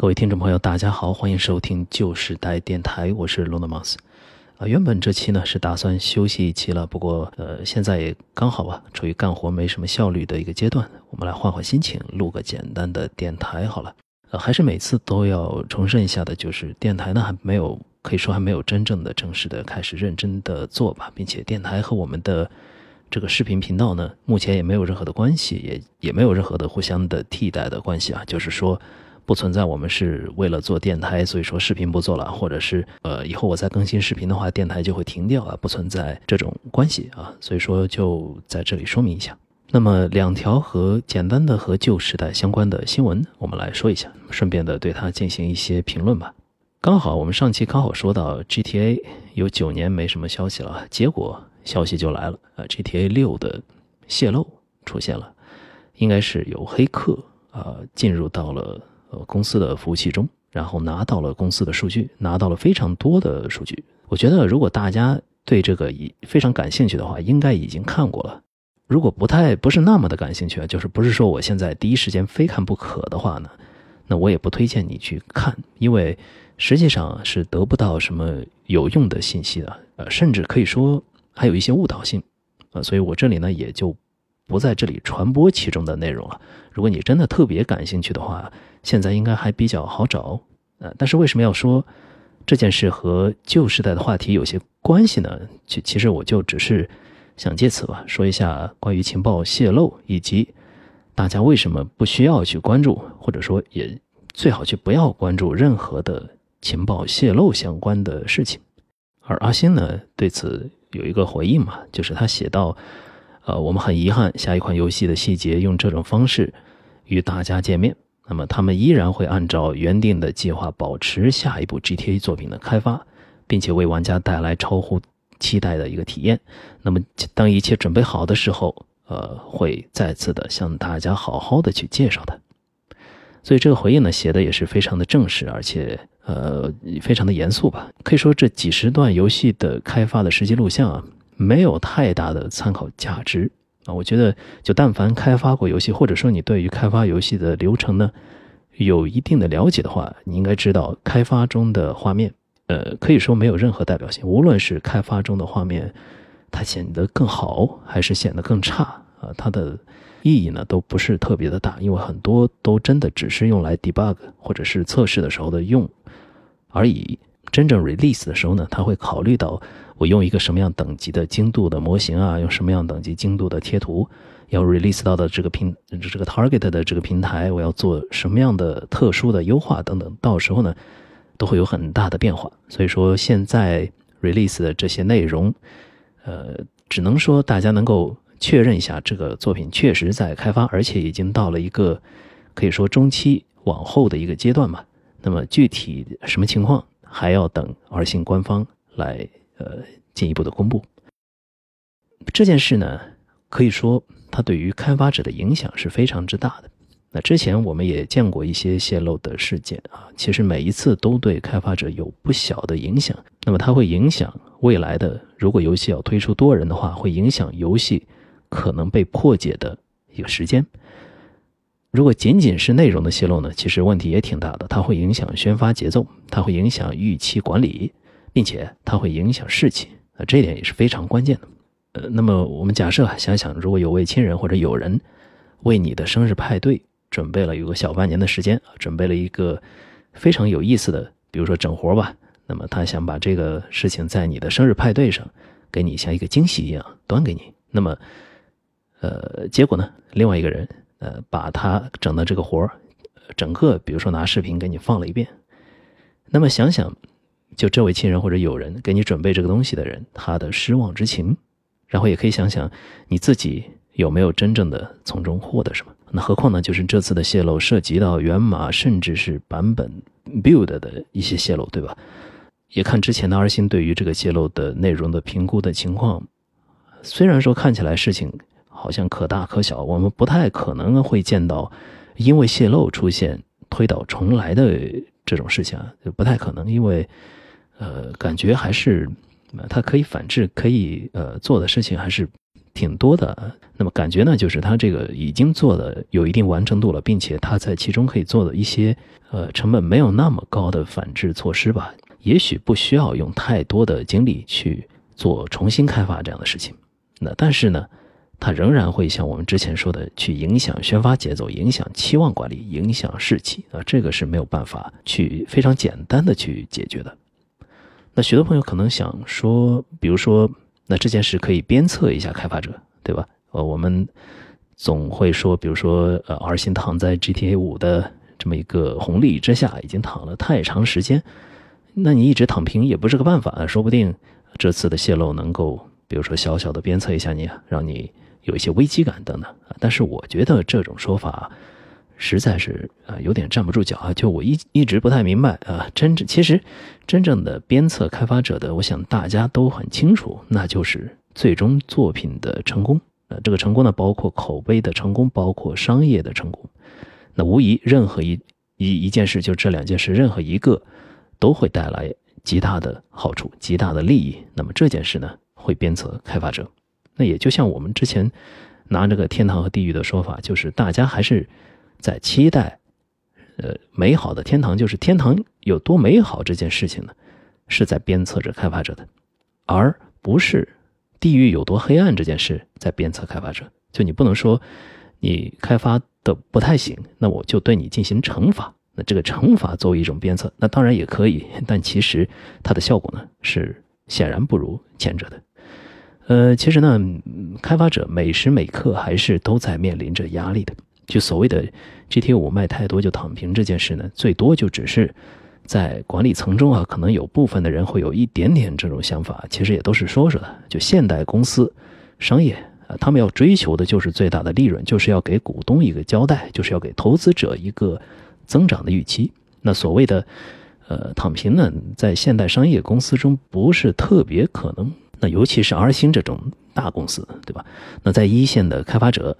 各位听众朋友，大家好，欢迎收听旧时代电台，我是 Luna Mouse。啊，原本这期呢是打算休息一期了，不过呃，现在也刚好啊，处于干活没什么效率的一个阶段，我们来换换心情，录个简单的电台好了。呃，还是每次都要重申一下的，就是电台呢还没有，可以说还没有真正的正式的开始认真的做吧，并且电台和我们的这个视频频道呢，目前也没有任何的关系，也也没有任何的互相的替代的关系啊，就是说。不存在，我们是为了做电台，所以说视频不做了，或者是呃以后我再更新视频的话，电台就会停掉啊，不存在这种关系啊，所以说就在这里说明一下。那么两条和简单的和旧时代相关的新闻，我们来说一下，顺便的对它进行一些评论吧。刚好我们上期刚好说到 GTA 有九年没什么消息了，结果消息就来了啊，GTA 六的泄露出现了，应该是有黑客啊进入到了。呃，公司的服务器中，然后拿到了公司的数据，拿到了非常多的数据。我觉得，如果大家对这个已非常感兴趣的话，应该已经看过了。如果不太不是那么的感兴趣，就是不是说我现在第一时间非看不可的话呢，那我也不推荐你去看，因为实际上是得不到什么有用的信息的，呃，甚至可以说还有一些误导性，呃，所以我这里呢也就不在这里传播其中的内容了。如果你真的特别感兴趣的话，现在应该还比较好找，呃，但是为什么要说这件事和旧时代的话题有些关系呢？其其实我就只是想借此吧，说一下关于情报泄露以及大家为什么不需要去关注，或者说也最好去不要关注任何的情报泄露相关的事情。而阿星呢，对此有一个回应嘛，就是他写到，呃，我们很遗憾，下一款游戏的细节用这种方式与大家见面。那么他们依然会按照原定的计划保持下一部 GTA 作品的开发，并且为玩家带来超乎期待的一个体验。那么当一切准备好的时候，呃，会再次的向大家好好的去介绍它。所以这个回应呢，写的也是非常的正式，而且呃，非常的严肃吧。可以说这几十段游戏的开发的实际录像啊，没有太大的参考价值。啊，我觉得就但凡开发过游戏，或者说你对于开发游戏的流程呢有一定的了解的话，你应该知道开发中的画面，呃，可以说没有任何代表性。无论是开发中的画面，它显得更好还是显得更差啊，它的意义呢都不是特别的大，因为很多都真的只是用来 debug 或者是测试的时候的用而已。真正 release 的时候呢，他会考虑到。我用一个什么样等级的精度的模型啊？用什么样等级精度的贴图？要 release 到的这个平这个 target 的这个平台，我要做什么样的特殊的优化等等？到时候呢，都会有很大的变化。所以说，现在 release 的这些内容，呃，只能说大家能够确认一下，这个作品确实在开发，而且已经到了一个可以说中期往后的一个阶段嘛。那么具体什么情况，还要等二星官方来。呃，进一步的公布这件事呢，可以说它对于开发者的影响是非常之大的。那之前我们也见过一些泄露的事件啊，其实每一次都对开发者有不小的影响。那么它会影响未来的，如果游戏要推出多人的话，会影响游戏可能被破解的一个时间。如果仅仅是内容的泄露呢，其实问题也挺大的，它会影响宣发节奏，它会影响预期管理。并且它会影响士气，啊，这一点也是非常关键的。呃，那么我们假设想想，如果有位亲人或者友人为你的生日派对准备了有个小半年的时间，准备了一个非常有意思的，比如说整活吧，那么他想把这个事情在你的生日派对上给你像一个惊喜一样端给你，那么，呃，结果呢，另外一个人呃把他整的这个活整个比如说拿视频给你放了一遍，那么想想。就这位亲人或者友人给你准备这个东西的人，他的失望之情，然后也可以想想你自己有没有真正的从中获得什么。那何况呢？就是这次的泄露涉及到源码，甚至是版本 build 的一些泄露，对吧？也看之前的二星对于这个泄露的内容的评估的情况。虽然说看起来事情好像可大可小，我们不太可能会见到因为泄露出现推倒重来的这种事情啊，就不太可能，因为。呃，感觉还是，它可以反制，可以呃做的事情还是挺多的。那么感觉呢，就是它这个已经做的有一定完成度了，并且它在其中可以做的一些呃成本没有那么高的反制措施吧，也许不需要用太多的精力去做重新开发这样的事情。那但是呢，它仍然会像我们之前说的，去影响宣发节奏、影响期望管理、影响士气啊，这个是没有办法去非常简单的去解决的。那许多朋友可能想说，比如说，那这件事可以鞭策一下开发者，对吧？呃，我们总会说，比如说，呃，R 星躺在 GTA 五的这么一个红利之下，已经躺了太长时间，那你一直躺平也不是个办法啊。说不定这次的泄露能够，比如说小小的鞭策一下你，让你有一些危机感等等。但是我觉得这种说法实在是啊有点站不住脚啊。就我一一直不太明白啊，真正其实真正的鞭策开发者的，我想大家都很清楚，那就是最终作品的成功。呃，这个成功呢，包括口碑的成功，包括商业的成功。那无疑，任何一一一件事，就这两件事，任何一个都会带来极大的好处、极大的利益。那么这件事呢，会鞭策开发者。那也就像我们之前拿这个天堂和地狱的说法，就是大家还是在期待，呃，美好的天堂，就是天堂有多美好这件事情呢，是在鞭策着开发者的，而不是。地狱有多黑暗这件事，在鞭策开发者。就你不能说，你开发的不太行，那我就对你进行惩罚。那这个惩罚作为一种鞭策，那当然也可以，但其实它的效果呢，是显然不如前者的。呃，其实呢，开发者每时每刻还是都在面临着压力的。就所谓的 GTA 五卖太多就躺平这件事呢，最多就只是。在管理层中啊，可能有部分的人会有一点点这种想法，其实也都是说说的。就现代公司商业啊，他们要追求的就是最大的利润，就是要给股东一个交代，就是要给投资者一个增长的预期。那所谓的呃躺平呢，在现代商业公司中不是特别可能。那尤其是 R 星这种大公司，对吧？那在一线的开发者，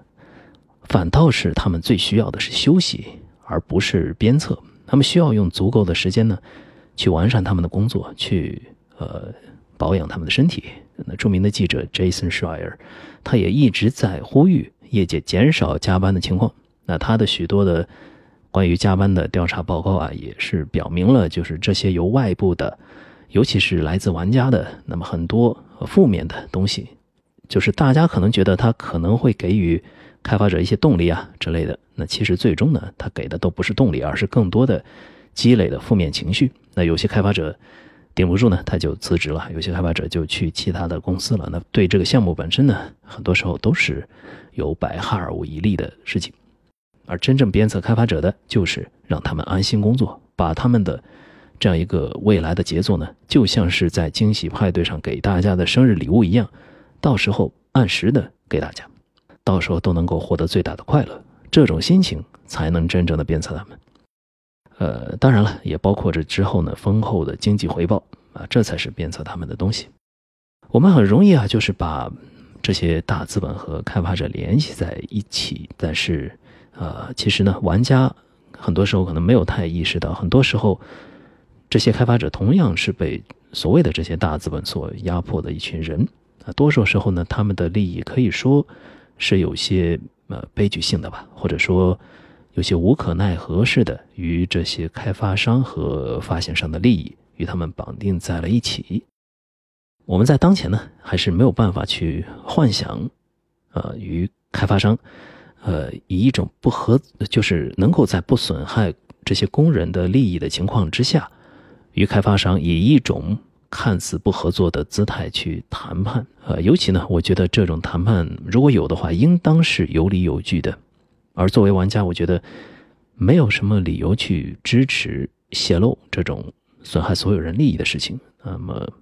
反倒是他们最需要的是休息，而不是鞭策。他们需要用足够的时间呢，去完善他们的工作，去呃保养他们的身体。那著名的记者 Jason Schreier，他也一直在呼吁业界减少加班的情况。那他的许多的关于加班的调查报告啊，也是表明了，就是这些由外部的，尤其是来自玩家的，那么很多负面的东西，就是大家可能觉得他可能会给予。开发者一些动力啊之类的，那其实最终呢，他给的都不是动力，而是更多的积累的负面情绪。那有些开发者顶不住呢，他就辞职了；有些开发者就去其他的公司了。那对这个项目本身呢，很多时候都是有百害而无一利的事情。而真正鞭策开发者的，就是让他们安心工作，把他们的这样一个未来的杰作呢，就像是在惊喜派对上给大家的生日礼物一样，到时候按时的给大家。到时候都能够获得最大的快乐，这种心情才能真正的鞭策他们。呃，当然了，也包括这之后呢丰厚的经济回报啊，这才是鞭策他们的东西。我们很容易啊，就是把这些大资本和开发者联系在一起，但是呃，其实呢，玩家很多时候可能没有太意识到，很多时候这些开发者同样是被所谓的这些大资本所压迫的一群人啊。多数时候呢，他们的利益可以说。是有些呃悲剧性的吧，或者说有些无可奈何似的，与这些开发商和发行商的利益与他们绑定在了一起。我们在当前呢，还是没有办法去幻想，呃，与开发商，呃，以一种不合，就是能够在不损害这些工人的利益的情况之下，与开发商以一种。看似不合作的姿态去谈判，呃，尤其呢，我觉得这种谈判如果有的话，应当是有理有据的。而作为玩家，我觉得没有什么理由去支持泄露这种损害所有人利益的事情。那么，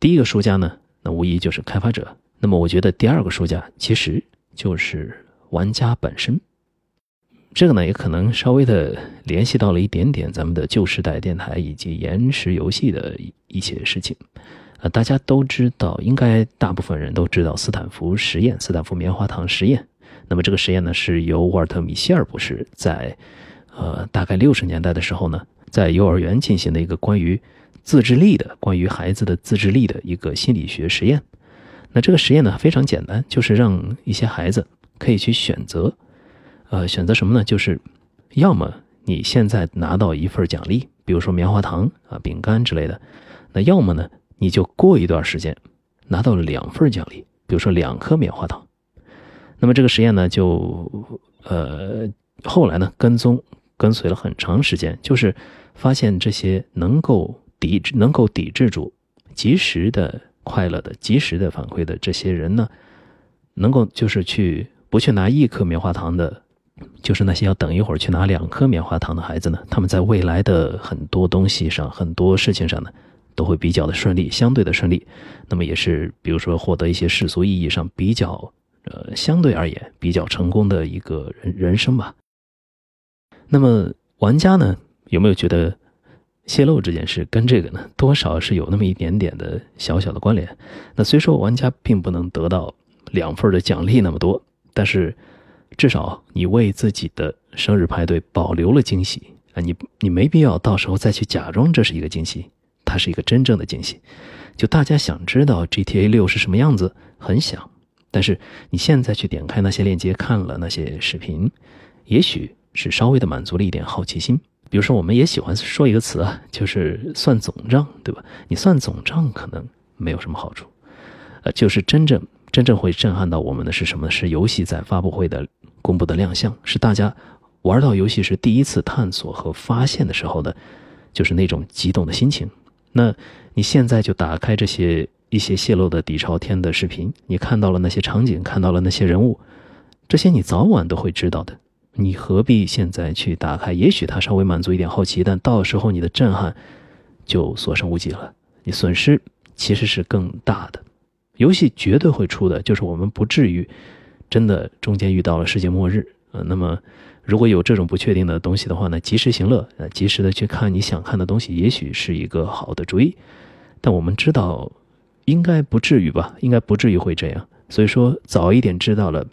第一个输家呢，那无疑就是开发者。那么，我觉得第二个输家其实就是玩家本身。这个呢，也可能稍微的联系到了一点点咱们的旧时代电台以及延时游戏的一一些事情，呃，大家都知道，应该大部分人都知道斯坦福实验，斯坦福棉花糖实验。那么这个实验呢，是由沃尔特·米歇尔博士在，呃，大概六十年代的时候呢，在幼儿园进行的一个关于自制力的、关于孩子的自制力的一个心理学实验。那这个实验呢非常简单，就是让一些孩子可以去选择，呃，选择什么呢？就是要么你现在拿到一份奖励，比如说棉花糖啊、饼干之类的，那要么呢你就过一段时间拿到了两份奖励，比如说两颗棉花糖。那么这个实验呢就呃后来呢跟踪跟随了很长时间，就是发现这些能够抵制、能够抵制住及时的。快乐的、及时的反馈的这些人呢，能够就是去不去拿一颗棉花糖的，就是那些要等一会儿去拿两颗棉花糖的孩子呢，他们在未来的很多东西上、很多事情上呢，都会比较的顺利，相对的顺利。那么也是，比如说获得一些世俗意义上比较，呃，相对而言比较成功的一个人人生吧。那么玩家呢，有没有觉得？泄露这件事跟这个呢，多少是有那么一点点的小小的关联。那虽说玩家并不能得到两份的奖励那么多，但是至少你为自己的生日派对保留了惊喜啊！你你没必要到时候再去假装这是一个惊喜，它是一个真正的惊喜。就大家想知道 GTA 六是什么样子，很想，但是你现在去点开那些链接看了那些视频，也许是稍微的满足了一点好奇心。比如说，我们也喜欢说一个词啊，就是算总账，对吧？你算总账可能没有什么好处，呃，就是真正真正会震撼到我们的是什么？是游戏在发布会的公布的亮相，是大家玩到游戏时第一次探索和发现的时候的，就是那种激动的心情。那你现在就打开这些一些泄露的底朝天的视频，你看到了那些场景，看到了那些人物，这些你早晚都会知道的。你何必现在去打开？也许它稍微满足一点好奇，但到时候你的震撼就所剩无几了。你损失其实是更大的。游戏绝对会出的，就是我们不至于真的中间遇到了世界末日。呃，那么如果有这种不确定的东西的话呢，及时行乐，呃，及时的去看你想看的东西，也许是一个好的主意。但我们知道，应该不至于吧？应该不至于会这样。所以说，早一点知道了，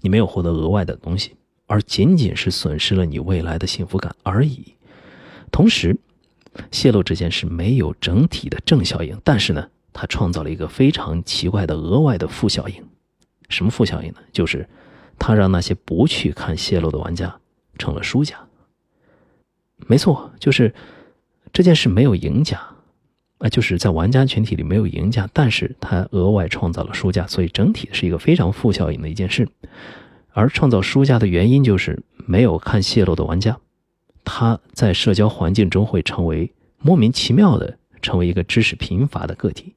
你没有获得额外的东西。而仅仅是损失了你未来的幸福感而已。同时，泄露这件事没有整体的正效应，但是呢，它创造了一个非常奇怪的额外的负效应。什么负效应呢？就是它让那些不去看泄露的玩家成了输家。没错，就是这件事没有赢家，啊，就是在玩家群体里没有赢家，但是它额外创造了输家，所以整体是一个非常负效应的一件事。而创造输家的原因就是没有看泄露的玩家，他在社交环境中会成为莫名其妙的成为一个知识贫乏的个体，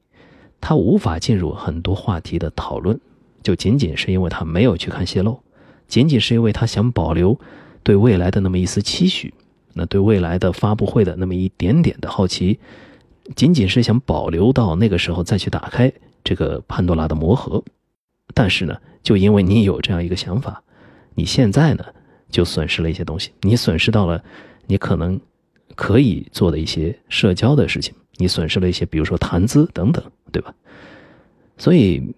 他无法进入很多话题的讨论，就仅仅是因为他没有去看泄露，仅仅是因为他想保留对未来的那么一丝期许，那对未来的发布会的那么一点点的好奇，仅仅是想保留到那个时候再去打开这个潘多拉的魔盒，但是呢？就因为你有这样一个想法，你现在呢就损失了一些东西，你损失到了你可能可以做的一些社交的事情，你损失了一些，比如说谈资等等，对吧？所以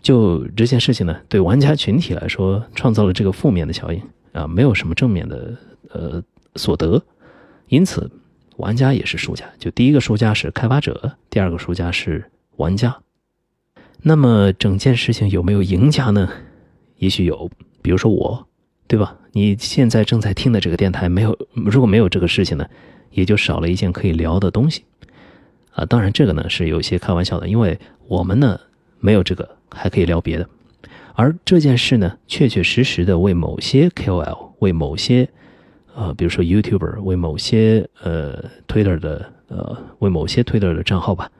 就这件事情呢，对玩家群体来说创造了这个负面的效应啊，没有什么正面的呃所得，因此玩家也是输家。就第一个输家是开发者，第二个输家是玩家。那么整件事情有没有赢家呢？也许有，比如说我，对吧？你现在正在听的这个电台没有，如果没有这个事情呢，也就少了一件可以聊的东西。啊，当然这个呢是有些开玩笑的，因为我们呢没有这个还可以聊别的，而这件事呢确确实实的为某些 KOL，为某些呃，比如说 YouTuber，为某些呃 Twitter 的呃，为某些 Twitter 的账号吧，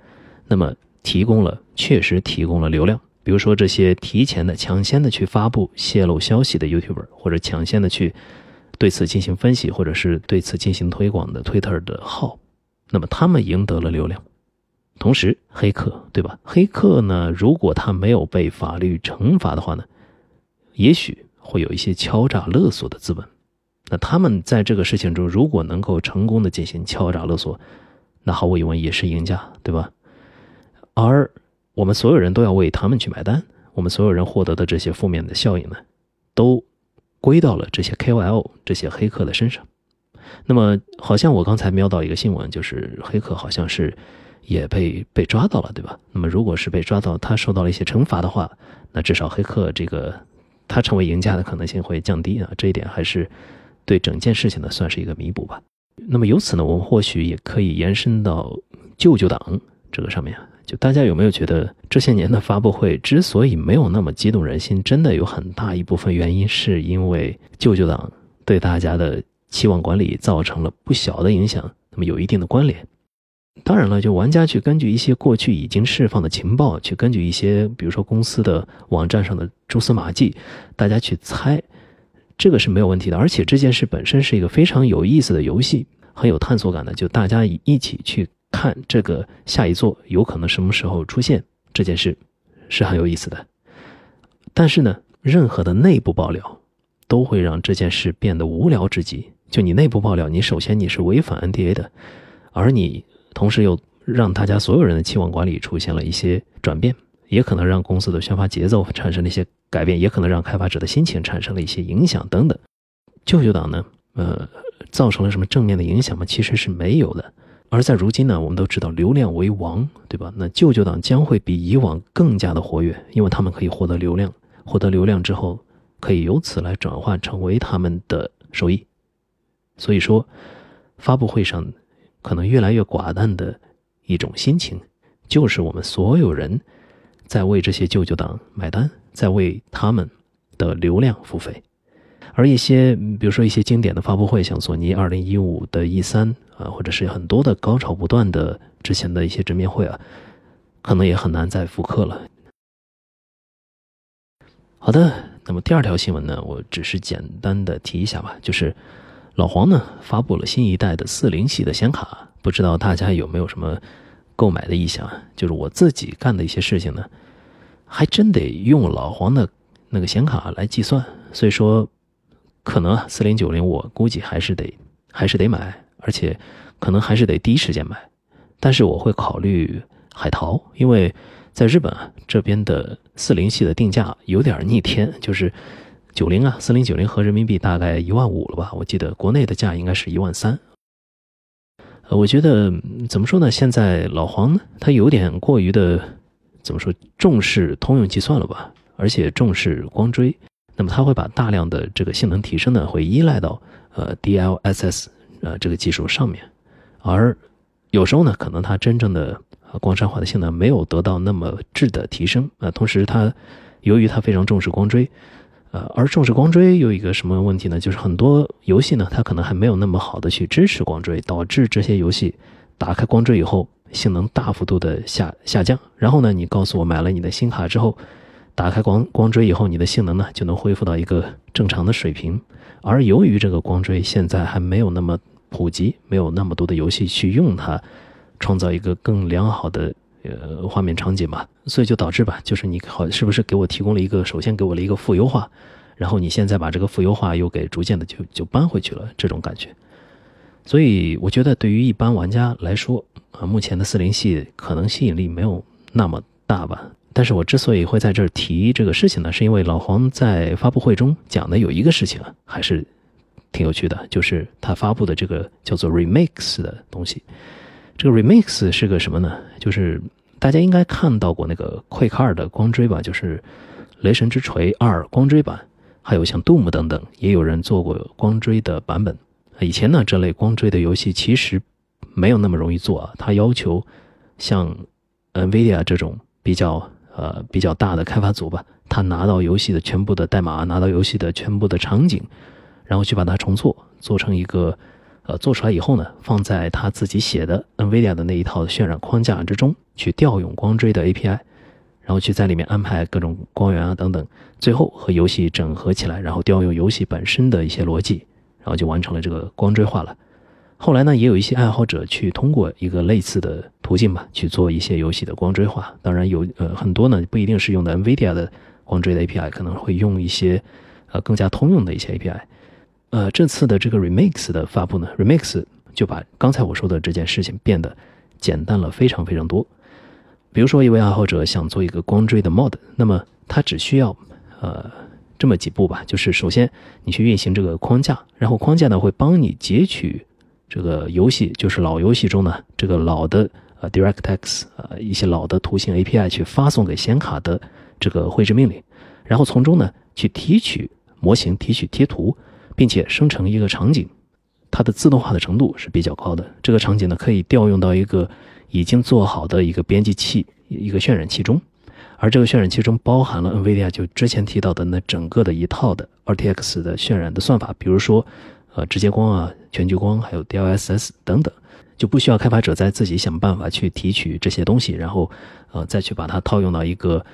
那么。提供了，确实提供了流量。比如说这些提前的、抢先的去发布泄露消息的 YouTuber，或者抢先的去对此进行分析，或者是对此进行推广的 Twitter 的号，那么他们赢得了流量。同时，黑客，对吧？黑客呢，如果他没有被法律惩罚的话呢，也许会有一些敲诈勒索的资本。那他们在这个事情中，如果能够成功的进行敲诈勒索，那毫无疑问也是赢家，对吧？而我们所有人都要为他们去买单，我们所有人获得的这些负面的效应呢，都归到了这些 KOL、这些黑客的身上。那么，好像我刚才瞄到一个新闻，就是黑客好像是也被被抓到了，对吧？那么如果是被抓到，他受到了一些惩罚的话，那至少黑客这个他成为赢家的可能性会降低啊，这一点还是对整件事情呢算是一个弥补吧。那么由此呢，我们或许也可以延伸到舅舅党这个上面。就大家有没有觉得这些年的发布会之所以没有那么激动人心，真的有很大一部分原因是因为舅舅党对大家的期望管理造成了不小的影响，那么有一定的关联。当然了，就玩家去根据一些过去已经释放的情报，去根据一些比如说公司的网站上的蛛丝马迹，大家去猜，这个是没有问题的。而且这件事本身是一个非常有意思的游戏，很有探索感的，就大家一起去。看这个下一座有可能什么时候出现这件事，是很有意思的。但是呢，任何的内部爆料都会让这件事变得无聊至极。就你内部爆料，你首先你是违反 NDA 的，而你同时又让大家所有人的期望管理出现了一些转变，也可能让公司的宣发节奏产生了一些改变，也可能让开发者的心情产生了一些影响等等。舅舅党呢，呃，造成了什么正面的影响吗？其实是没有的。而在如今呢，我们都知道流量为王，对吧？那舅舅党将会比以往更加的活跃，因为他们可以获得流量，获得流量之后，可以由此来转换成为他们的收益。所以说，发布会上可能越来越寡淡的一种心情，就是我们所有人在为这些舅舅党买单，在为他们的流量付费。而一些，比如说一些经典的发布会，像索尼二零一五的 E 三。啊，或者是很多的高潮不断的之前的一些直面会啊，可能也很难再复刻了。好的，那么第二条新闻呢，我只是简单的提一下吧，就是老黄呢发布了新一代的四零系的显卡，不知道大家有没有什么购买的意向？就是我自己干的一些事情呢，还真得用老黄的那个显卡来计算，所以说可能啊四零九零我估计还是得还是得买。而且，可能还是得第一时间买，但是我会考虑海淘，因为在日本啊这边的四零系的定价有点逆天，就是九零啊四零九零合人民币大概一万五了吧，我记得国内的价应该是一万三。呃，我觉得怎么说呢？现在老黄呢，他有点过于的怎么说重视通用计算了吧，而且重视光追，那么他会把大量的这个性能提升呢，会依赖到呃 DLSS。呃，这个技术上面，而有时候呢，可能它真正的光栅化的性能没有得到那么质的提升啊。同时，它由于它非常重视光追，而重视光追有一个什么问题呢？就是很多游戏呢，它可能还没有那么好的去支持光追，导致这些游戏打开光追以后，性能大幅度的下下降。然后呢，你告诉我买了你的新卡之后，打开光光追以后，你的性能呢就能恢复到一个正常的水平。而由于这个光追现在还没有那么普及，没有那么多的游戏去用它，创造一个更良好的呃画面场景嘛，所以就导致吧，就是你好是不是给我提供了一个，首先给我了一个负优化，然后你现在把这个负优化又给逐渐的就就搬回去了这种感觉，所以我觉得对于一般玩家来说啊，目前的四零系可能吸引力没有那么大吧。但是我之所以会在这儿提这个事情呢，是因为老黄在发布会中讲的有一个事情啊，还是挺有趣的，就是他发布的这个叫做 Remix 的东西。这个 Remix 是个什么呢？就是大家应该看到过那个奎卡尔的光追吧，就是《雷神之锤二》光追版，还有像 Doom 等等，也有人做过光追的版本。以前呢，这类光追的游戏其实没有那么容易做啊，它要求像 NVIDIA 这种比较。呃，比较大的开发组吧，他拿到游戏的全部的代码，拿到游戏的全部的场景，然后去把它重做，做成一个，呃，做出来以后呢，放在他自己写的 NVIDIA 的那一套渲染框架之中，去调用光追的 API，然后去在里面安排各种光源啊等等，最后和游戏整合起来，然后调用游戏本身的一些逻辑，然后就完成了这个光追化了。后来呢，也有一些爱好者去通过一个类似的途径吧，去做一些游戏的光追化。当然有呃很多呢，不一定是用的 NVIDIA 的光追的 API，可能会用一些呃更加通用的一些 API。呃，这次的这个 Remix 的发布呢，Remix 就把刚才我说的这件事情变得简单了非常非常多。比如说，一位爱好者想做一个光追的 mod，那么他只需要呃这么几步吧，就是首先你去运行这个框架，然后框架呢会帮你截取。这个游戏就是老游戏中呢，这个老的呃 DirectX 呃一些老的图形 API 去发送给显卡的这个绘制命令，然后从中呢去提取模型、提取贴图，并且生成一个场景，它的自动化的程度是比较高的。这个场景呢可以调用到一个已经做好的一个编辑器、一个渲染器中，而这个渲染器中包含了 NVIDIA 就之前提到的那整个的一套的 RTX 的渲染的算法，比如说呃直接光啊、全局光，还有 DLSS 等等。就不需要开发者再自己想办法去提取这些东西，然后，呃，再去把它套用到一个，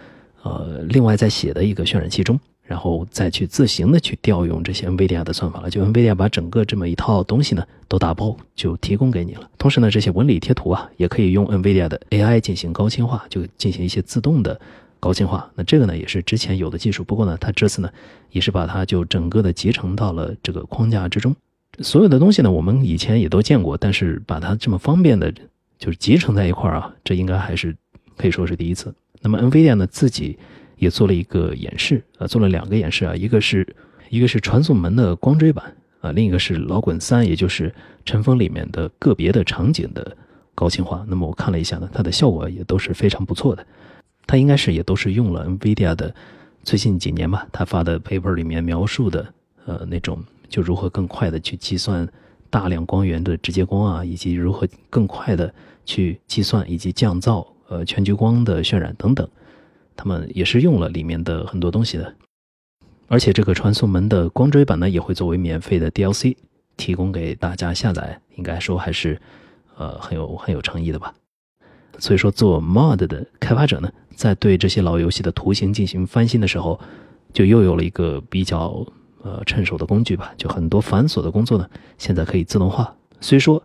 呃，另外再写的一个渲染器中，然后再去自行的去调用这些 NVIDIA 的算法了。就 NVIDIA 把整个这么一套东西呢都打包就提供给你了。同时呢，这些纹理贴图啊也可以用 NVIDIA 的 AI 进行高清化，就进行一些自动的高清化。那这个呢也是之前有的技术，不过呢，它这次呢也是把它就整个的集成到了这个框架之中。所有的东西呢，我们以前也都见过，但是把它这么方便的，就是集成在一块儿啊，这应该还是可以说是第一次。那么 NVIDIA 呢自己也做了一个演示啊，做了两个演示啊，一个是一个是传送门的光追版啊，另一个是老滚三，也就是尘封里面的个别的场景的高清化。那么我看了一下呢，它的效果也都是非常不错的。它应该是也都是用了 NVIDIA 的最近几年吧，他发的 paper 里面描述的呃那种。就如何更快的去计算大量光源的直接光啊，以及如何更快的去计算以及降噪呃全局光的渲染等等，他们也是用了里面的很多东西的。而且这个传送门的光追版呢，也会作为免费的 DLC 提供给大家下载，应该说还是呃很有很有诚意的吧。所以说做 mod 的开发者呢，在对这些老游戏的图形进行翻新的时候，就又有了一个比较。呃，趁手的工具吧，就很多繁琐的工作呢，现在可以自动化。虽说，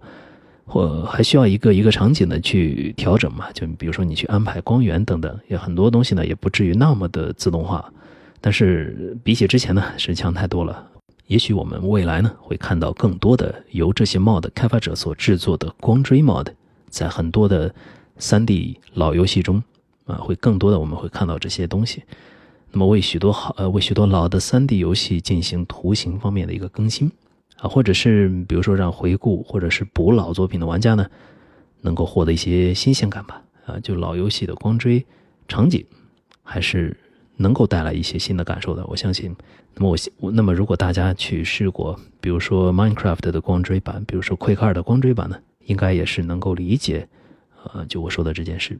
或还需要一个一个场景的去调整嘛，就比如说你去安排光源等等，也很多东西呢，也不至于那么的自动化。但是比起之前呢，是强太多了。也许我们未来呢，会看到更多的由这些 mod 开发者所制作的光追 mod，在很多的 3D 老游戏中，啊，会更多的我们会看到这些东西。那么为许多好呃为许多老的 3D 游戏进行图形方面的一个更新啊，或者是比如说让回顾或者是补老作品的玩家呢，能够获得一些新鲜感吧啊，就老游戏的光追场景还是能够带来一些新的感受的，我相信。那么我那么如果大家去试过，比如说 Minecraft 的光追版，比如说 quick 2的光追版呢，应该也是能够理解呃就我说的这件事。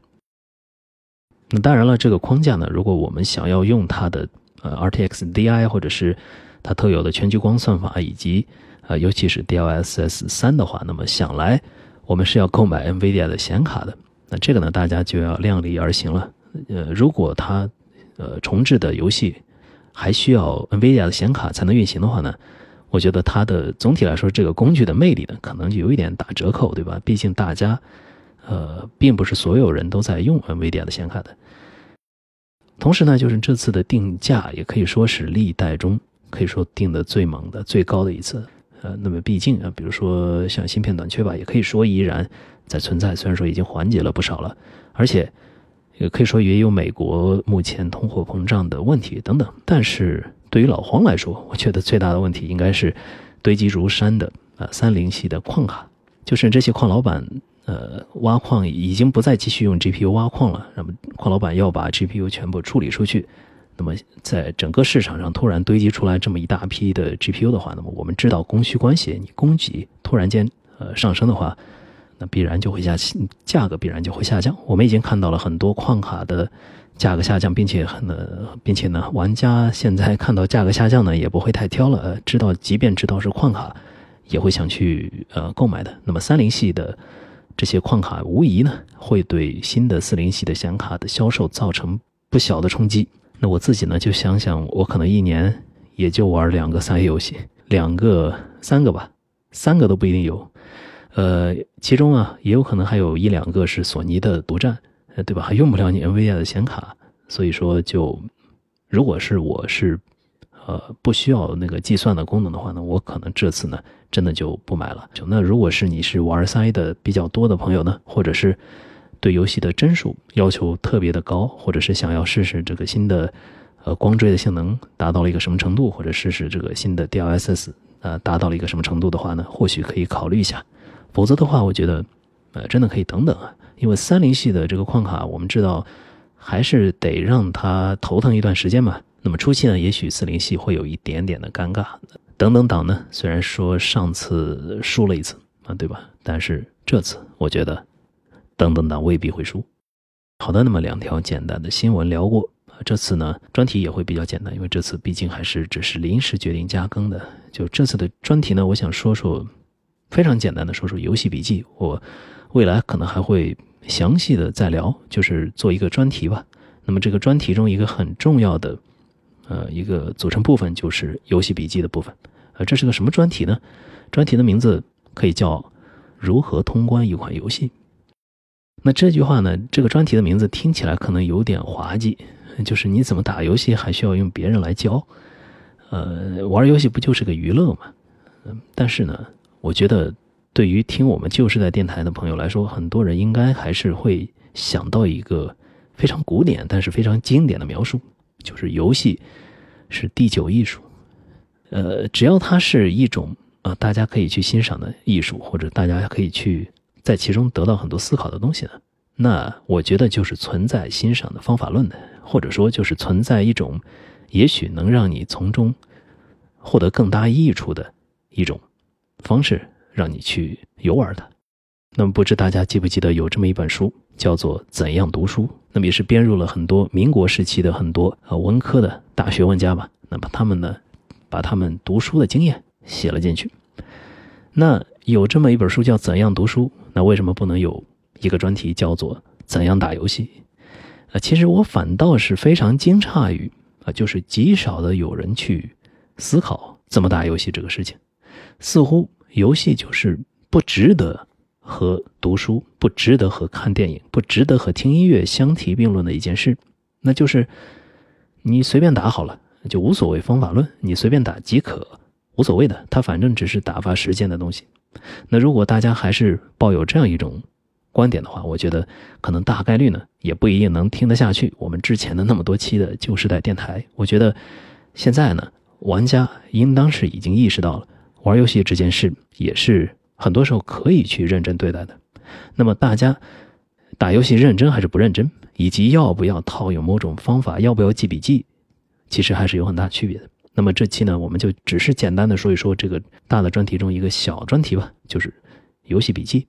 那当然了，这个框架呢，如果我们想要用它的呃 RTX DI 或者是它特有的全局光算法，以及呃尤其是 DLSS 三的话，那么想来我们是要购买 NVIDIA 的显卡的。那这个呢，大家就要量力而行了。呃，如果它呃重置的游戏还需要 NVIDIA 的显卡才能运行的话呢，我觉得它的总体来说这个工具的魅力呢，可能就有一点打折扣，对吧？毕竟大家。呃，并不是所有人都在用 NVIDIA 的显卡的。同时呢，就是这次的定价也可以说是历代中可以说定的最猛的、最高的一次。呃，那么毕竟啊，比如说像芯片短缺吧，也可以说依然在存在，虽然说已经缓解了不少了，而且也可以说也有美国目前通货膨胀的问题等等。但是对于老黄来说，我觉得最大的问题应该是堆积如山的啊三零系的矿卡，就是这些矿老板。呃，挖矿已经不再继续用 GPU 挖矿了，那么矿老板要把 GPU 全部处理出去。那么在整个市场上突然堆积出来这么一大批的 GPU 的话，那么我们知道供需关系，你供给突然间呃上升的话，那必然就会下价格必然就会下降。我们已经看到了很多矿卡的价格下降，并且很并且呢，玩家现在看到价格下降呢，也不会太挑了，知道即便知道是矿卡，也会想去呃购买的。那么三零系的。这些矿卡无疑呢会对新的四零系的显卡的销售造成不小的冲击。那我自己呢就想想，我可能一年也就玩两个三 A 游戏，两个、三个吧，三个都不一定有。呃，其中啊也有可能还有一两个是索尼的独占，对吧？还用不了你 NVIDIA 的显卡，所以说就如果是我是。呃，不需要那个计算的功能的话呢，我可能这次呢，真的就不买了。就那如果是你是玩三 A 的比较多的朋友呢，或者是对游戏的帧数要求特别的高，或者是想要试试这个新的呃光追的性能达到了一个什么程度，或者试试这个新的 DLSS 呃达到了一个什么程度的话呢，或许可以考虑一下。否则的话，我觉得呃，真的可以等等啊，因为三零系的这个矿卡，我们知道还是得让它头疼一段时间嘛。那么初期呢，也许四零系会有一点点的尴尬。等等党呢，虽然说上次输了一次啊，对吧？但是这次我觉得等等党未必会输。好的，那么两条简单的新闻聊过，这次呢专题也会比较简单，因为这次毕竟还是只是临时决定加更的。就这次的专题呢，我想说说非常简单的说说游戏笔记。我未来可能还会详细的再聊，就是做一个专题吧。那么这个专题中一个很重要的。呃，一个组成部分就是游戏笔记的部分，呃，这是个什么专题呢？专题的名字可以叫“如何通关一款游戏”。那这句话呢，这个专题的名字听起来可能有点滑稽，就是你怎么打游戏还需要用别人来教？呃，玩游戏不就是个娱乐吗？嗯，但是呢，我觉得对于听我们旧时代电台的朋友来说，很多人应该还是会想到一个非常古典但是非常经典的描述。就是游戏是第九艺术，呃，只要它是一种啊，大家可以去欣赏的艺术，或者大家可以去在其中得到很多思考的东西呢，那我觉得就是存在欣赏的方法论的，或者说就是存在一种也许能让你从中获得更大益处的一种方式，让你去游玩的。那么，不知大家记不记得有这么一本书，叫做《怎样读书》？那么也是编入了很多民国时期的很多呃文科的大学问家吧。那么他们呢，把他们读书的经验写了进去。那有这么一本书叫《怎样读书》，那为什么不能有一个专题叫做《怎样打游戏》？啊，其实我反倒是非常惊诧于啊，就是极少的有人去思考怎么打游戏这个事情，似乎游戏就是不值得。和读书不值得和看电影不值得和听音乐相提并论的一件事，那就是你随便打好了就无所谓方法论，你随便打即可，无所谓的，它反正只是打发时间的东西。那如果大家还是抱有这样一种观点的话，我觉得可能大概率呢也不一定能听得下去我们之前的那么多期的旧时代电台。我觉得现在呢，玩家应当是已经意识到了玩游戏这件事也是。很多时候可以去认真对待的，那么大家打游戏认真还是不认真，以及要不要套用某种方法，要不要记笔记，其实还是有很大区别的。那么这期呢，我们就只是简单的说一说这个大的专题中一个小专题吧，就是游戏笔记。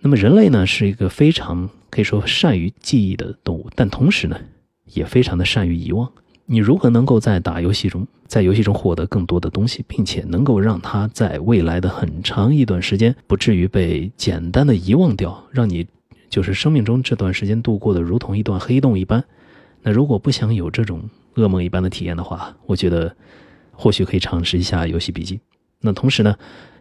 那么人类呢是一个非常可以说善于记忆的动物，但同时呢也非常的善于遗忘。你如何能够在打游戏中，在游戏中获得更多的东西，并且能够让它在未来的很长一段时间不至于被简单的遗忘掉，让你就是生命中这段时间度过的如同一段黑洞一般？那如果不想有这种噩梦一般的体验的话，我觉得或许可以尝试一下游戏笔记。那同时呢，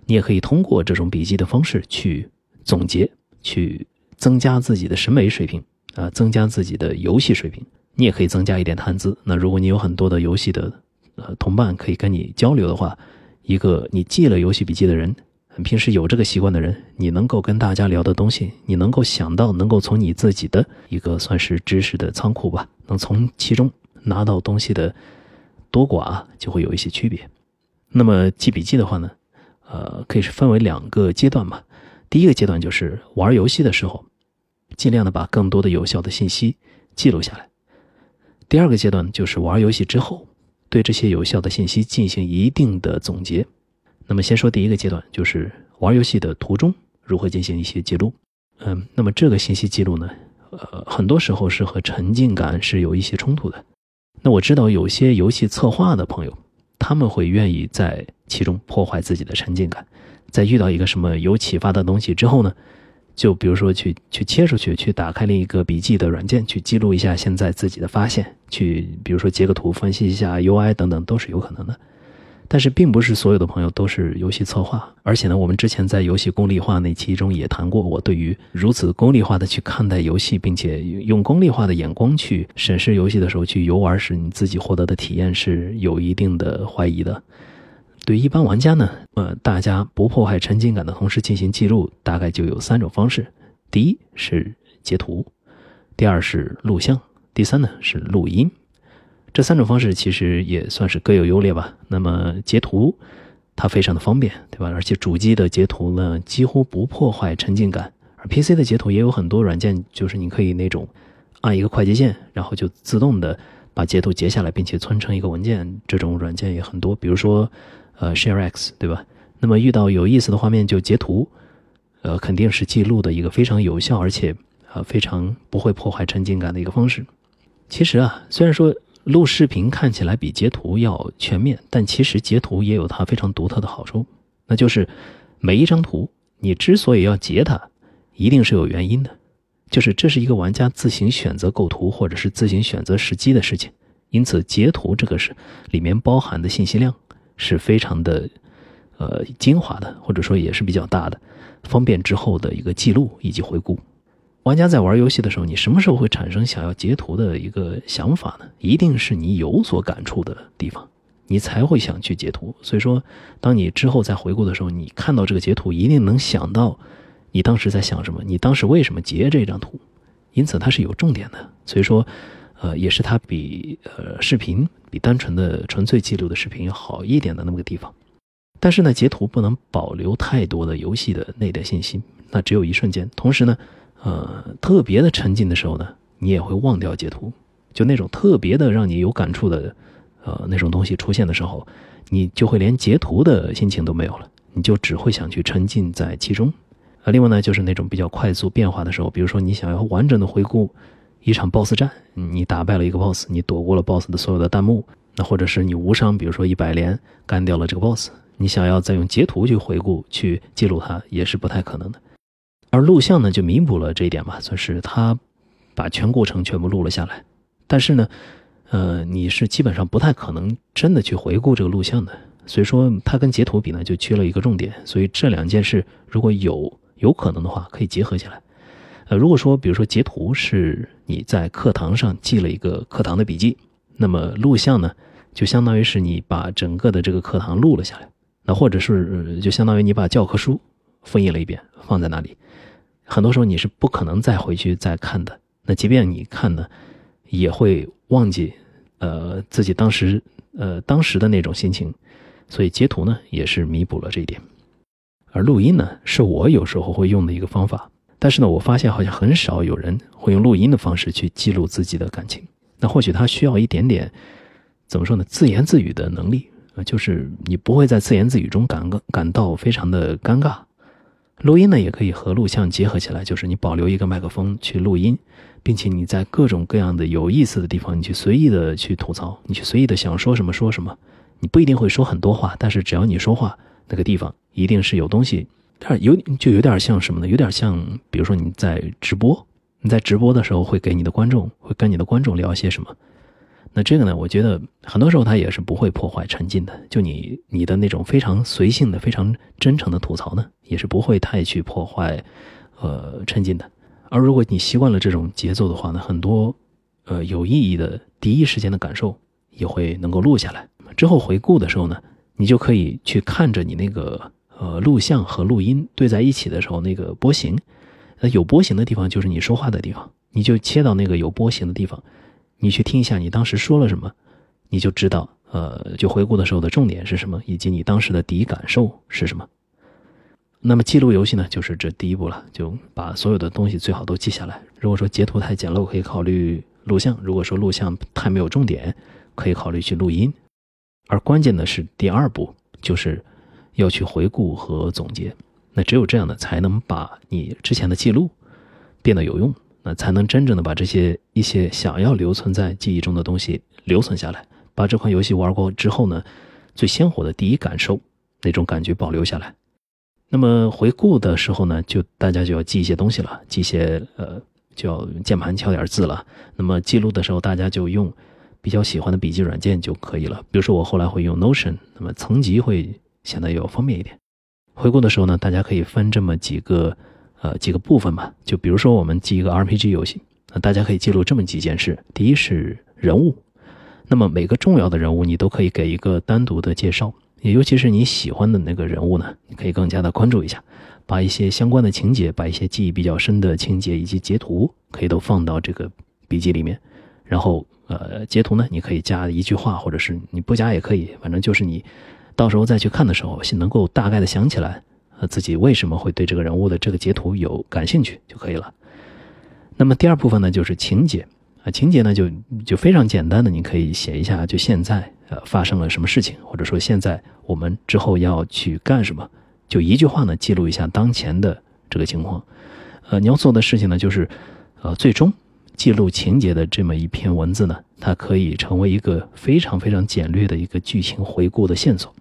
你也可以通过这种笔记的方式去总结，去增加自己的审美水平啊，增加自己的游戏水平。你也可以增加一点谈资。那如果你有很多的游戏的呃同伴可以跟你交流的话，一个你记了游戏笔记的人，平时有这个习惯的人，你能够跟大家聊的东西，你能够想到，能够从你自己的一个算是知识的仓库吧，能从其中拿到东西的多寡就会有一些区别。那么记笔记的话呢，呃，可以是分为两个阶段嘛。第一个阶段就是玩游戏的时候，尽量的把更多的有效的信息记录下来。第二个阶段就是玩游戏之后，对这些有效的信息进行一定的总结。那么先说第一个阶段，就是玩游戏的途中如何进行一些记录。嗯，那么这个信息记录呢，呃，很多时候是和沉浸感是有一些冲突的。那我知道有些游戏策划的朋友，他们会愿意在其中破坏自己的沉浸感，在遇到一个什么有启发的东西之后呢？就比如说去去切出去，去打开另一个笔记的软件，去记录一下现在自己的发现，去比如说截个图分析一下 UI 等等，都是有可能的。但是并不是所有的朋友都是游戏策划，而且呢，我们之前在游戏功利化那期中也谈过，我对于如此功利化的去看待游戏，并且用功利化的眼光去审视游戏的时候，去游玩时你自己获得的体验是有一定的怀疑的。对于一般玩家呢，呃，大家不破坏沉浸感的同时进行记录，大概就有三种方式：第一是截图，第二是录像，第三呢是录音。这三种方式其实也算是各有优劣吧。那么截图它非常的方便，对吧？而且主机的截图呢几乎不破坏沉浸感，而 PC 的截图也有很多软件，就是你可以那种按一个快捷键，然后就自动的把截图截下来，并且存成一个文件。这种软件也很多，比如说呃 ShareX，对吧？那么遇到有意思的画面就截图，呃，肯定是记录的一个非常有效，而且呃非常不会破坏沉浸感的一个方式。其实啊，虽然说录视频看起来比截图要全面，但其实截图也有它非常独特的好处，那就是每一张图你之所以要截它。一定是有原因的，就是这是一个玩家自行选择构图或者是自行选择时机的事情，因此截图这个是里面包含的信息量是非常的，呃精华的，或者说也是比较大的，方便之后的一个记录以及回顾。玩家在玩游戏的时候，你什么时候会产生想要截图的一个想法呢？一定是你有所感触的地方，你才会想去截图。所以说，当你之后再回顾的时候，你看到这个截图，一定能想到。你当时在想什么？你当时为什么截这张图？因此它是有重点的，所以说，呃，也是它比呃视频比单纯的纯粹记录的视频要好一点的那么个地方。但是呢，截图不能保留太多的游戏的内的信息，那只有一瞬间。同时呢，呃，特别的沉浸的时候呢，你也会忘掉截图。就那种特别的让你有感触的，呃，那种东西出现的时候，你就会连截图的心情都没有了，你就只会想去沉浸在其中。啊，另外呢，就是那种比较快速变化的时候，比如说你想要完整的回顾一场 BOSS 战，你打败了一个 BOSS，你躲过了 BOSS 的所有的弹幕，那或者是你无伤，比如说一百连干掉了这个 BOSS，你想要再用截图去回顾去记录它，也是不太可能的。而录像呢，就弥补了这一点吧，算是他把全过程全部录了下来。但是呢，呃，你是基本上不太可能真的去回顾这个录像的，所以说它跟截图比呢，就缺了一个重点。所以这两件事如果有。有可能的话，可以结合起来。呃，如果说，比如说截图是你在课堂上记了一个课堂的笔记，那么录像呢，就相当于是你把整个的这个课堂录了下来。那或者是就相当于你把教科书复印了一遍，放在那里。很多时候你是不可能再回去再看的。那即便你看呢，也会忘记，呃，自己当时呃当时的那种心情。所以截图呢，也是弥补了这一点。而录音呢，是我有时候会用的一个方法，但是呢，我发现好像很少有人会用录音的方式去记录自己的感情。那或许他需要一点点，怎么说呢？自言自语的能力啊，就是你不会在自言自语中感感到非常的尴尬。录音呢，也可以和录像结合起来，就是你保留一个麦克风去录音，并且你在各种各样的有意思的地方，你去随意的去吐槽，你去随意的想说什么说什么。你不一定会说很多话，但是只要你说话。那个地方一定是有东西，它有就有点像什么呢？有点像，比如说你在直播，你在直播的时候会给你的观众，会跟你的观众聊些什么？那这个呢，我觉得很多时候它也是不会破坏沉浸的。就你你的那种非常随性的、非常真诚的吐槽呢，也是不会太去破坏呃沉浸的。而如果你习惯了这种节奏的话呢，很多呃有意义的第一时间的感受也会能够录下来，之后回顾的时候呢。你就可以去看着你那个呃录像和录音对在一起的时候那个波形，那有波形的地方就是你说话的地方，你就切到那个有波形的地方，你去听一下你当时说了什么，你就知道呃就回顾的时候的重点是什么，以及你当时的第一感受是什么。那么记录游戏呢，就是这第一步了，就把所有的东西最好都记下来。如果说截图太简陋，可以考虑录像；如果说录像太没有重点，可以考虑去录音。而关键的是第二步，就是要去回顾和总结。那只有这样的，才能把你之前的记录变得有用，那才能真正的把这些一些想要留存在记忆中的东西留存下来。把这款游戏玩过之后呢，最鲜活的第一感受那种感觉保留下来。那么回顾的时候呢，就大家就要记一些东西了，记一些呃，就要用键盘敲点字了。那么记录的时候，大家就用。比较喜欢的笔记软件就可以了，比如说我后来会用 Notion，那么层级会显得要方便一点。回顾的时候呢，大家可以分这么几个呃几个部分吧，就比如说我们记一个 RPG 游戏，那大家可以记录这么几件事：第一是人物，那么每个重要的人物你都可以给一个单独的介绍，也尤其是你喜欢的那个人物呢，你可以更加的关注一下，把一些相关的情节，把一些记忆比较深的情节以及截图，可以都放到这个笔记里面，然后。呃，截图呢，你可以加一句话，或者是你不加也可以，反正就是你到时候再去看的时候，能够大概的想起来，自己为什么会对这个人物的这个截图有感兴趣就可以了。那么第二部分呢，就是情节啊，情节呢就就非常简单的，你可以写一下，就现在呃发生了什么事情，或者说现在我们之后要去干什么，就一句话呢记录一下当前的这个情况。呃，你要做的事情呢，就是呃最终记录情节的这么一篇文字呢，它可以成为一个非常非常简略的一个剧情回顾的线索。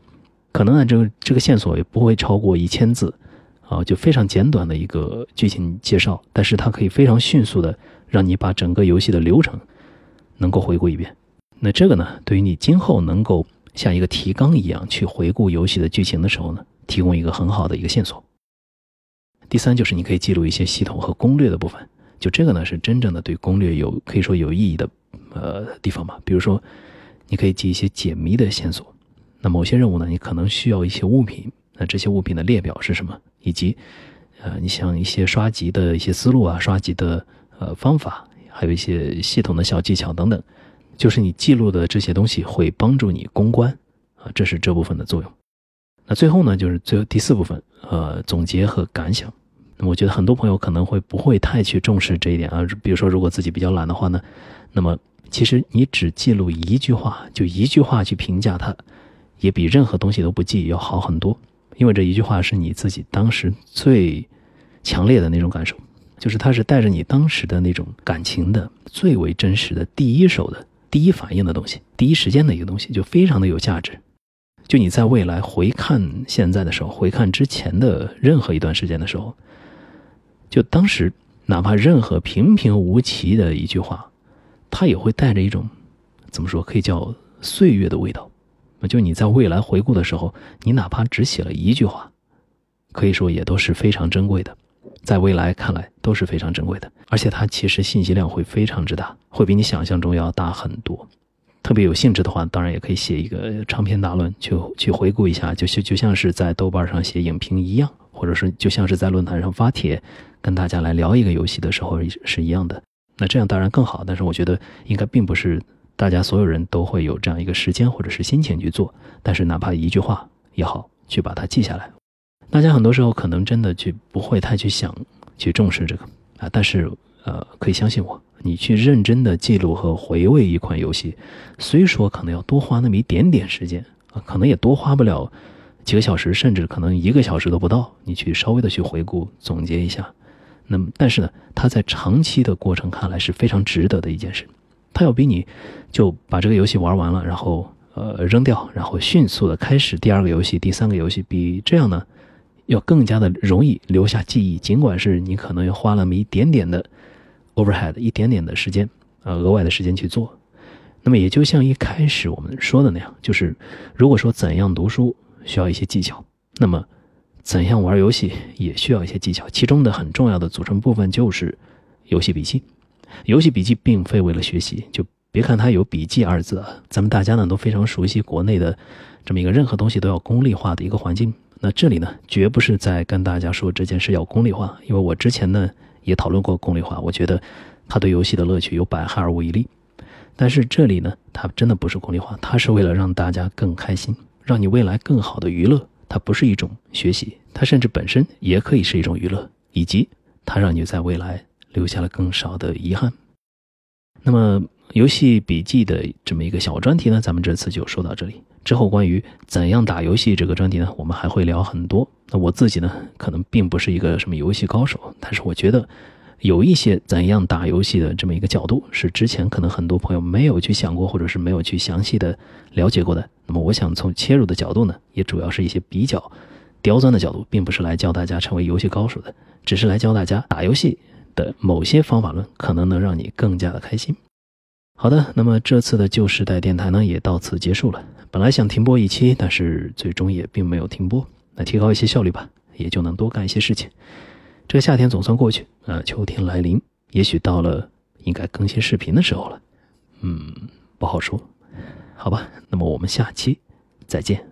可能呢，这个这个线索也不会超过一千字。啊，就非常简短的一个剧情介绍，但是它可以非常迅速的让你把整个游戏的流程能够回顾一遍。那这个呢，对于你今后能够像一个提纲一样去回顾游戏的剧情的时候呢，提供一个很好的一个线索。第三就是你可以记录一些系统和攻略的部分，就这个呢是真正的对攻略有可以说有意义的呃地方吧。比如说，你可以记一些解谜的线索。那某些任务呢，你可能需要一些物品。那这些物品的列表是什么？以及，呃，你像一些刷级的一些思路啊，刷级的呃方法，还有一些系统的小技巧等等，就是你记录的这些东西会帮助你攻关啊，这是这部分的作用。那最后呢，就是最后第四部分，呃，总结和感想。那我觉得很多朋友可能会不会太去重视这一点啊，比如说如果自己比较懒的话呢，那么其实你只记录一句话，就一句话去评价它，也比任何东西都不记要好很多。因为这一句话是你自己当时最强烈的那种感受，就是它是带着你当时的那种感情的最为真实的第一手的第一反应的东西，第一时间的一个东西，就非常的有价值。就你在未来回看现在的时候，回看之前的任何一段时间的时候，就当时哪怕任何平平无奇的一句话，它也会带着一种怎么说，可以叫岁月的味道。就你在未来回顾的时候，你哪怕只写了一句话，可以说也都是非常珍贵的，在未来看来都是非常珍贵的。而且它其实信息量会非常之大，会比你想象中要大很多。特别有兴致的话，当然也可以写一个长篇大论，去去回顾一下，就就就像是在豆瓣上写影评一样，或者是就像是在论坛上发帖，跟大家来聊一个游戏的时候是一样的。那这样当然更好，但是我觉得应该并不是。大家所有人都会有这样一个时间或者是心情去做，但是哪怕一句话也好，去把它记下来。大家很多时候可能真的去不会太去想去重视这个啊，但是呃，可以相信我，你去认真的记录和回味一款游戏，虽说可能要多花那么一点点时间啊，可能也多花不了几个小时，甚至可能一个小时都不到，你去稍微的去回顾总结一下，那么但是呢，它在长期的过程看来是非常值得的一件事。它要比你就把这个游戏玩完了，然后呃扔掉，然后迅速的开始第二个游戏、第三个游戏，比这样呢要更加的容易留下记忆。尽管是你可能要花那么一点点的 overhead，一点点的时间，呃额外的时间去做。那么也就像一开始我们说的那样，就是如果说怎样读书需要一些技巧，那么怎样玩游戏也需要一些技巧。其中的很重要的组成部分就是游戏笔记。游戏笔记并非为了学习，就别看它有“笔记”二字啊。咱们大家呢都非常熟悉国内的这么一个任何东西都要功利化的一个环境。那这里呢，绝不是在跟大家说这件事要功利化，因为我之前呢也讨论过功利化，我觉得它对游戏的乐趣有百害而无一利。但是这里呢，它真的不是功利化，它是为了让大家更开心，让你未来更好的娱乐。它不是一种学习，它甚至本身也可以是一种娱乐，以及它让你在未来。留下了更少的遗憾。那么，游戏笔记的这么一个小专题呢，咱们这次就说到这里。之后关于怎样打游戏这个专题呢，我们还会聊很多。那我自己呢，可能并不是一个什么游戏高手，但是我觉得有一些怎样打游戏的这么一个角度，是之前可能很多朋友没有去想过，或者是没有去详细的了解过的。那么，我想从切入的角度呢，也主要是一些比较刁钻的角度，并不是来教大家成为游戏高手的，只是来教大家打游戏。的某些方法论可能能让你更加的开心。好的，那么这次的旧时代电台呢也到此结束了。本来想停播一期，但是最终也并没有停播。那提高一些效率吧，也就能多干一些事情。这个夏天总算过去，呃，秋天来临，也许到了应该更新视频的时候了。嗯，不好说。好吧，那么我们下期再见。